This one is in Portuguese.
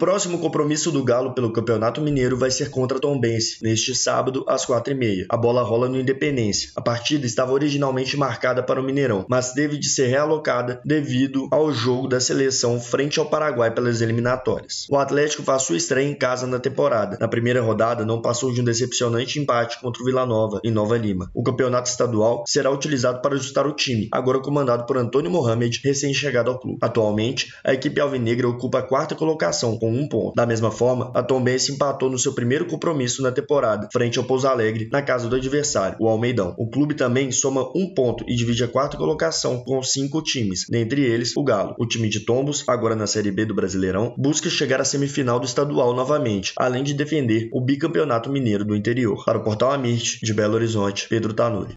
próximo compromisso do Galo pelo Campeonato Mineiro vai ser contra Tombense, neste sábado, às 4h30. A bola rola no Independência. A partida estava originalmente marcada para o Mineirão, mas teve de ser realocada devido ao jogo da seleção frente ao Paraguai pelas eliminatórias. O Atlético faz sua estreia em casa na temporada. Na primeira rodada, não passou de um decepcionante empate contra o Vila Nova, em Nova Lima. O campeonato estadual será utilizado para ajustar o time, agora comandado por Antônio Mohamed, recém-chegado ao clube. Atualmente, a equipe alvinegra ocupa a quarta colocação, com um ponto. Da mesma forma, a Tombense empatou no seu primeiro compromisso na temporada, frente ao Pouso Alegre, na casa do adversário, o Almeidão. O clube também soma um ponto e divide a quarta colocação com cinco times, dentre eles o Galo. O time de Tombos, agora na Série B do Brasileirão, busca chegar à semifinal do estadual novamente, além de defender o bicampeonato mineiro do interior. Para o Portal Amirte, de Belo Horizonte, Pedro Tanuri.